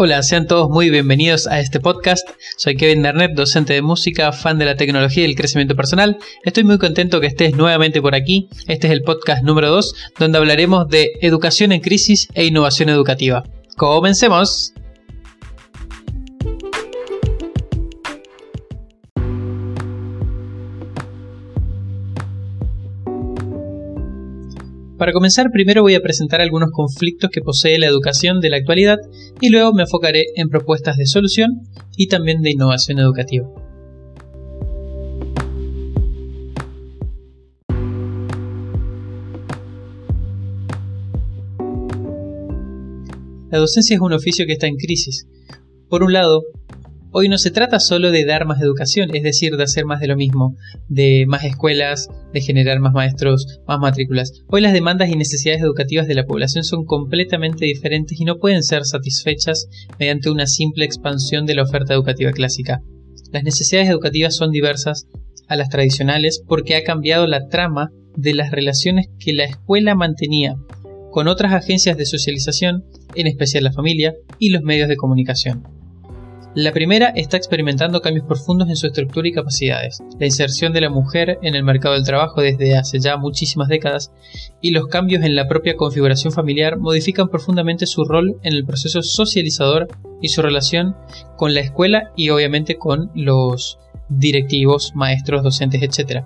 Hola, sean todos muy bienvenidos a este podcast. Soy Kevin Dernet, docente de música, fan de la tecnología y el crecimiento personal. Estoy muy contento que estés nuevamente por aquí. Este es el podcast número 2, donde hablaremos de educación en crisis e innovación educativa. ¡Comencemos! Para comenzar, primero voy a presentar algunos conflictos que posee la educación de la actualidad y luego me enfocaré en propuestas de solución y también de innovación educativa. La docencia es un oficio que está en crisis. Por un lado, Hoy no se trata solo de dar más educación, es decir, de hacer más de lo mismo, de más escuelas, de generar más maestros, más matrículas. Hoy las demandas y necesidades educativas de la población son completamente diferentes y no pueden ser satisfechas mediante una simple expansión de la oferta educativa clásica. Las necesidades educativas son diversas a las tradicionales porque ha cambiado la trama de las relaciones que la escuela mantenía con otras agencias de socialización, en especial la familia y los medios de comunicación. La primera está experimentando cambios profundos en su estructura y capacidades, la inserción de la mujer en el mercado del trabajo desde hace ya muchísimas décadas y los cambios en la propia configuración familiar modifican profundamente su rol en el proceso socializador y su relación con la escuela y obviamente con los directivos, maestros, docentes, etc.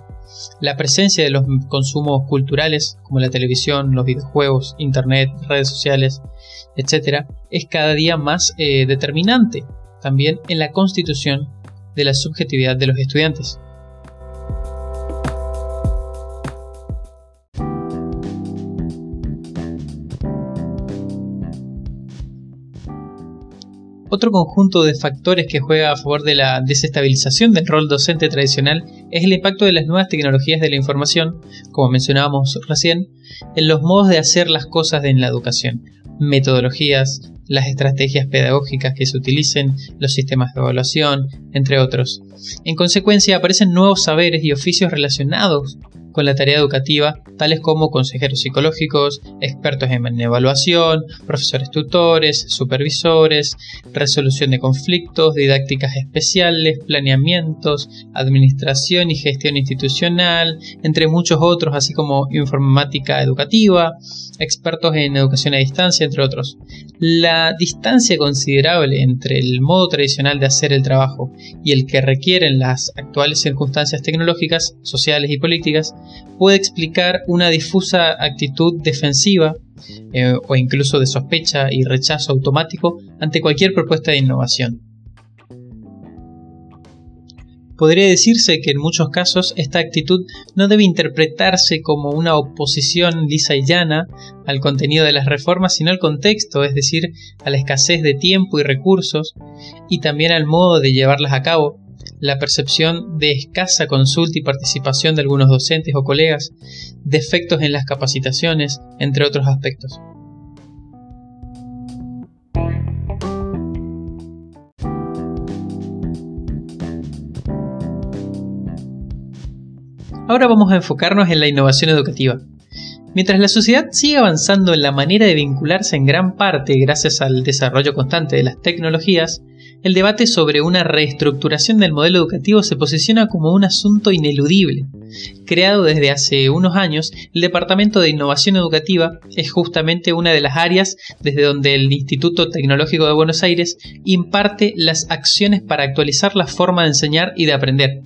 La presencia de los consumos culturales como la televisión, los videojuegos, internet, redes sociales, etc. es cada día más eh, determinante también en la constitución de la subjetividad de los estudiantes. Otro conjunto de factores que juega a favor de la desestabilización del rol docente tradicional es el impacto de las nuevas tecnologías de la información, como mencionábamos recién, en los modos de hacer las cosas en la educación, metodologías, las estrategias pedagógicas que se utilicen, los sistemas de evaluación, entre otros. En consecuencia, aparecen nuevos saberes y oficios relacionados con la tarea educativa, tales como consejeros psicológicos, expertos en evaluación, profesores tutores, supervisores, resolución de conflictos, didácticas especiales, planeamientos, administración y gestión institucional, entre muchos otros, así como informática educativa, expertos en educación a distancia, entre otros. La distancia considerable entre el modo tradicional de hacer el trabajo y el que requieren las actuales circunstancias tecnológicas, sociales y políticas puede explicar una difusa actitud defensiva eh, o incluso de sospecha y rechazo automático ante cualquier propuesta de innovación. Podría decirse que en muchos casos esta actitud no debe interpretarse como una oposición lisa y llana al contenido de las reformas, sino al contexto, es decir, a la escasez de tiempo y recursos, y también al modo de llevarlas a cabo, la percepción de escasa consulta y participación de algunos docentes o colegas, defectos en las capacitaciones, entre otros aspectos. Ahora vamos a enfocarnos en la innovación educativa. Mientras la sociedad sigue avanzando en la manera de vincularse en gran parte gracias al desarrollo constante de las tecnologías, el debate sobre una reestructuración del modelo educativo se posiciona como un asunto ineludible. Creado desde hace unos años, el Departamento de Innovación Educativa es justamente una de las áreas desde donde el Instituto Tecnológico de Buenos Aires imparte las acciones para actualizar la forma de enseñar y de aprender.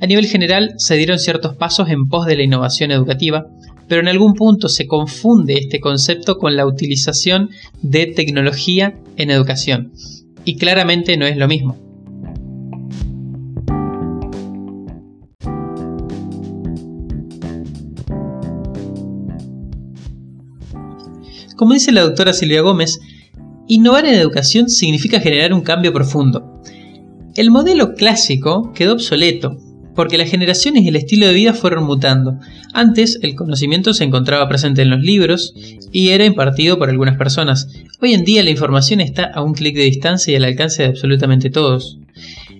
A nivel general, se dieron ciertos pasos en pos de la innovación educativa, pero en algún punto se confunde este concepto con la utilización de tecnología en educación y claramente no es lo mismo. Como dice la doctora Silvia Gómez, innovar en educación significa generar un cambio profundo. El modelo clásico quedó obsoleto porque las generaciones y el estilo de vida fueron mutando. Antes el conocimiento se encontraba presente en los libros y era impartido por algunas personas. Hoy en día la información está a un clic de distancia y al alcance de absolutamente todos.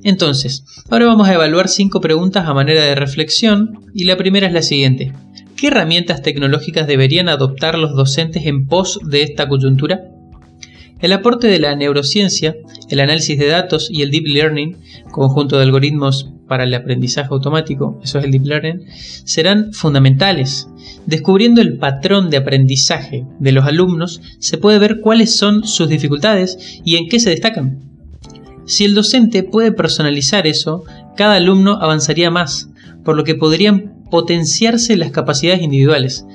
Entonces, ahora vamos a evaluar cinco preguntas a manera de reflexión y la primera es la siguiente. ¿Qué herramientas tecnológicas deberían adoptar los docentes en pos de esta coyuntura? El aporte de la neurociencia, el análisis de datos y el deep learning, conjunto de algoritmos para el aprendizaje automático, eso es el deep learning, serán fundamentales. Descubriendo el patrón de aprendizaje de los alumnos, se puede ver cuáles son sus dificultades y en qué se destacan. Si el docente puede personalizar eso, cada alumno avanzaría más, por lo que podrían potenciarse las capacidades individuales.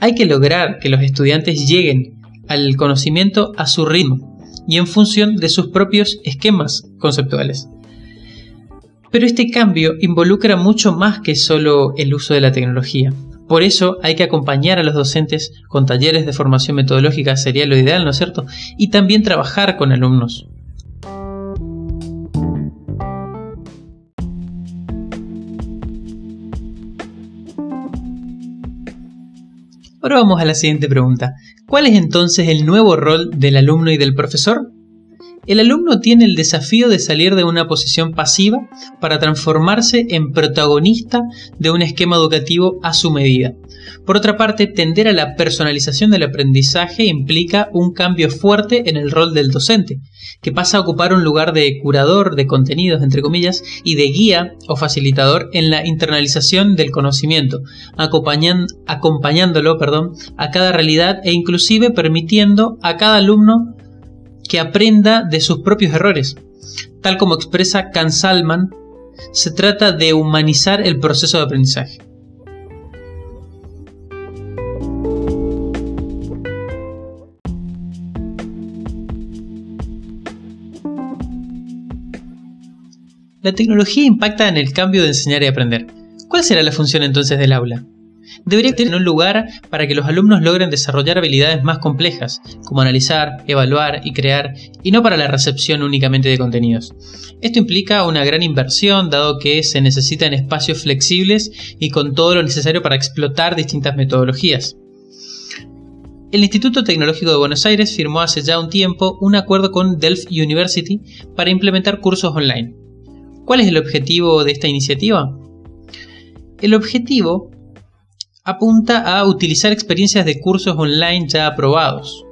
Hay que lograr que los estudiantes lleguen al conocimiento a su ritmo y en función de sus propios esquemas conceptuales. Pero este cambio involucra mucho más que solo el uso de la tecnología. Por eso hay que acompañar a los docentes con talleres de formación metodológica, sería lo ideal, ¿no es cierto? Y también trabajar con alumnos. Ahora vamos a la siguiente pregunta. ¿Cuál es entonces el nuevo rol del alumno y del profesor? El alumno tiene el desafío de salir de una posición pasiva para transformarse en protagonista de un esquema educativo a su medida. Por otra parte, tender a la personalización del aprendizaje implica un cambio fuerte en el rol del docente, que pasa a ocupar un lugar de curador de contenidos, entre comillas, y de guía o facilitador en la internalización del conocimiento, acompañándolo a cada realidad e inclusive permitiendo a cada alumno que aprenda de sus propios errores. Tal como expresa Can Salman, se trata de humanizar el proceso de aprendizaje. La tecnología impacta en el cambio de enseñar y aprender. ¿Cuál será la función entonces del aula? Debería tener un lugar para que los alumnos logren desarrollar habilidades más complejas, como analizar, evaluar y crear, y no para la recepción únicamente de contenidos. Esto implica una gran inversión, dado que se necesitan espacios flexibles y con todo lo necesario para explotar distintas metodologías. El Instituto Tecnológico de Buenos Aires firmó hace ya un tiempo un acuerdo con Delft University para implementar cursos online. ¿Cuál es el objetivo de esta iniciativa? El objetivo apunta a utilizar experiencias de cursos online ya aprobados.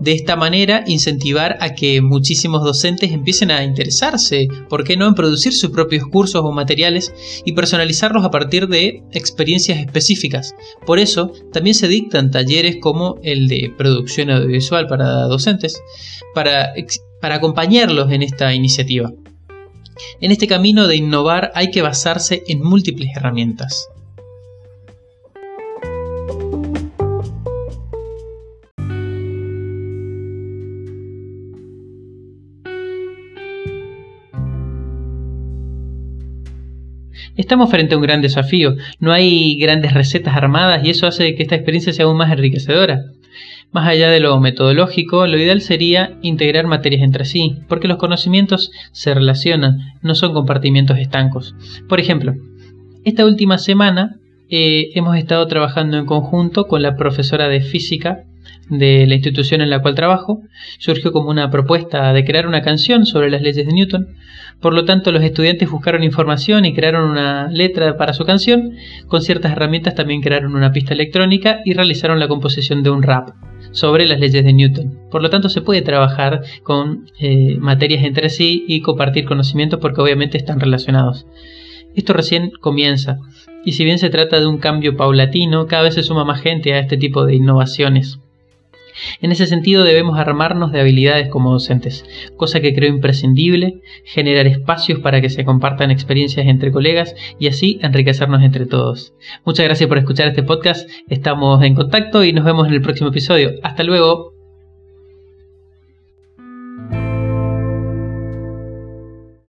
De esta manera, incentivar a que muchísimos docentes empiecen a interesarse, ¿por qué no?, en producir sus propios cursos o materiales y personalizarlos a partir de experiencias específicas. Por eso, también se dictan talleres como el de producción audiovisual para docentes, para, acompañarlos en esta iniciativa. En este camino de innovar hay que basarse en múltiples herramientas. Estamos frente a un gran desafío, no hay grandes recetas armadas y eso hace que esta experiencia sea aún más enriquecedora. Más allá de lo metodológico, lo ideal sería integrar materias entre sí, porque los conocimientos se relacionan, no son compartimientos estancos. Por ejemplo, esta última semana eh, hemos estado trabajando en conjunto con la profesora de física de la institución en la cual trabajo, surgió como una propuesta de crear una canción sobre las leyes de Newton. Por lo tanto, los estudiantes buscaron información y crearon una letra para su canción. Con ciertas herramientas también crearon una pista electrónica y realizaron la composición de un rap sobre las leyes de Newton. Por lo tanto, se puede trabajar con eh, materias entre sí y compartir conocimientos porque obviamente están relacionados. Esto recién comienza, y si bien se trata de un cambio paulatino, cada vez se suma más gente a este tipo de innovaciones. En ese sentido debemos armarnos de habilidades como docentes, cosa que creo imprescindible, generar espacios para que se compartan experiencias entre colegas y así enriquecernos entre todos. Muchas gracias por escuchar este podcast, estamos en contacto y nos vemos en el próximo episodio. Hasta luego.